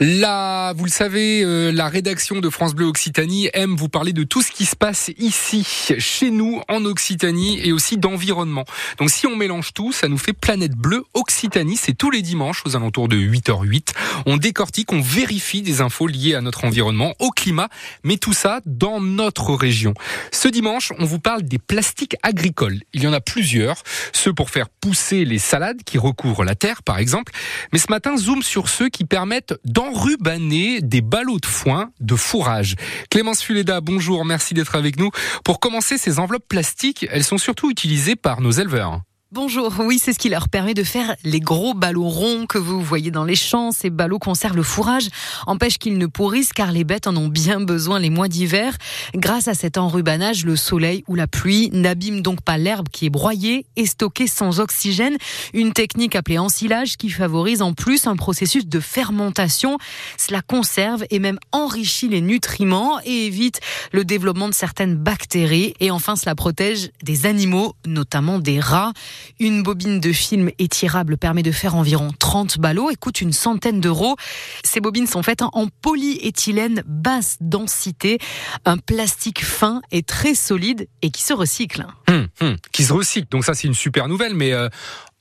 Là, vous le savez, euh, la rédaction de France Bleu Occitanie aime vous parler de tout ce qui se passe ici, chez nous, en Occitanie, et aussi d'environnement. Donc si on mélange tout, ça nous fait Planète Bleue Occitanie. C'est tous les dimanches aux alentours de 8h08. On décortique, on vérifie des infos liées à notre environnement, au climat, mais tout ça dans notre région. Ce dimanche, on vous parle des plastiques agricoles. Il y en a plusieurs, ceux pour faire pousser les salades qui recouvrent la terre, par exemple. Mais ce matin, zoom sur ceux qui permettent enrubanner des ballots de foin de fourrage. Clémence Fuleda, bonjour, merci d'être avec nous. Pour commencer, ces enveloppes plastiques, elles sont surtout utilisées par nos éleveurs. Bonjour, oui, c'est ce qui leur permet de faire les gros ballots ronds que vous voyez dans les champs. Ces ballots conservent le fourrage, empêchent qu'ils ne pourrissent car les bêtes en ont bien besoin les mois d'hiver. Grâce à cet enrubanage, le soleil ou la pluie n'abîment donc pas l'herbe qui est broyée et stockée sans oxygène. Une technique appelée ensilage qui favorise en plus un processus de fermentation. Cela conserve et même enrichit les nutriments et évite le développement de certaines bactéries. Et enfin, cela protège des animaux, notamment des rats. Une bobine de film étirable permet de faire environ 30 ballots et coûte une centaine d'euros. Ces bobines sont faites en polyéthylène basse densité, un plastique fin et très solide et qui se recycle. Hum, hum, qui se recycle, donc ça c'est une super nouvelle, mais euh,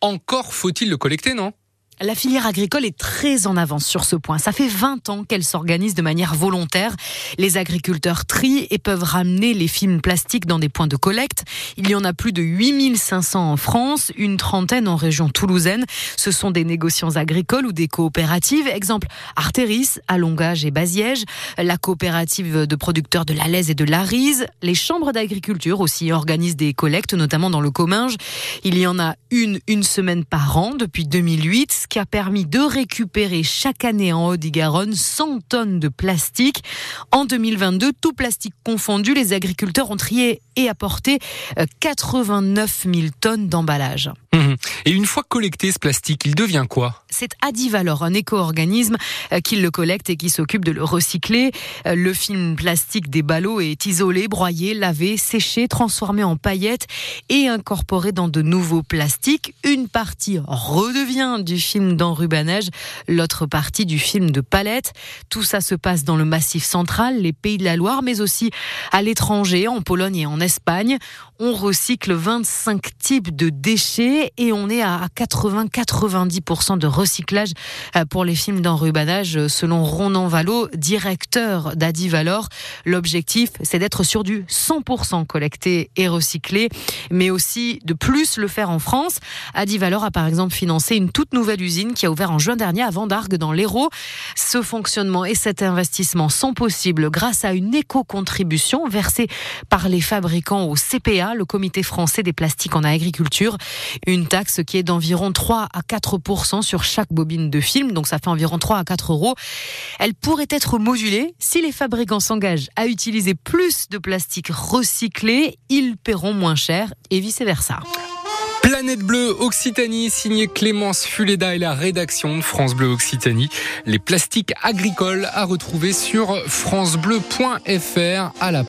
encore faut-il le collecter, non? La filière agricole est très en avance sur ce point. Ça fait 20 ans qu'elle s'organise de manière volontaire. Les agriculteurs trient et peuvent ramener les films plastiques dans des points de collecte. Il y en a plus de 8500 en France, une trentaine en région toulousaine. Ce sont des négociants agricoles ou des coopératives. Exemple, Artéris, Alongage et Baziège, la coopérative de producteurs de la Laise et de l'Arise. Les chambres d'agriculture aussi organisent des collectes, notamment dans le Comminges. Il y en a une, une semaine par an depuis 2008 qui a permis de récupérer chaque année en Haute-Garonne 100 tonnes de plastique. En 2022, tout plastique confondu, les agriculteurs ont trié et apporté 89 000 tonnes d'emballage. Mmh. Et une fois collecté ce plastique, il devient quoi? C'est Adivalor, un éco-organisme euh, qui le collecte et qui s'occupe de le recycler. Euh, le film plastique des ballots est isolé, broyé, lavé, séché, transformé en paillettes et incorporé dans de nouveaux plastiques. Une partie redevient du film d'enrubanage, l'autre partie du film de palette. Tout ça se passe dans le Massif central, les Pays de la Loire, mais aussi à l'étranger, en Pologne et en Espagne. On recycle 25 types de déchets et on est à 80-90% de recyclage euh, pour les films d'enrubanage selon Ronan Valo, directeur d'Adi Valor. L'objectif, c'est d'être sur du 100% collecté et recyclé, mais aussi de plus le faire en France. Adi Valor a par exemple financé une toute nouvelle usine qui a ouvert en juin dernier à Vendargue dans l'Hérault. Ce fonctionnement et cet investissement sont possibles grâce à une éco-contribution versée par les fabricants au CPA, le Comité français des plastiques en agriculture. Une taxe qui est d'environ 3 à 4 sur chaque bobine de film, donc ça fait environ 3 à 4 euros. Elle pourrait être modulée si les fabricants s'engagent à utiliser plus de plastique recyclé, ils paieront moins cher et vice-versa. Planète Bleue Occitanie, signé Clémence Fuleda et la rédaction de France Bleu Occitanie. Les plastiques agricoles à retrouver sur francebleu.fr à la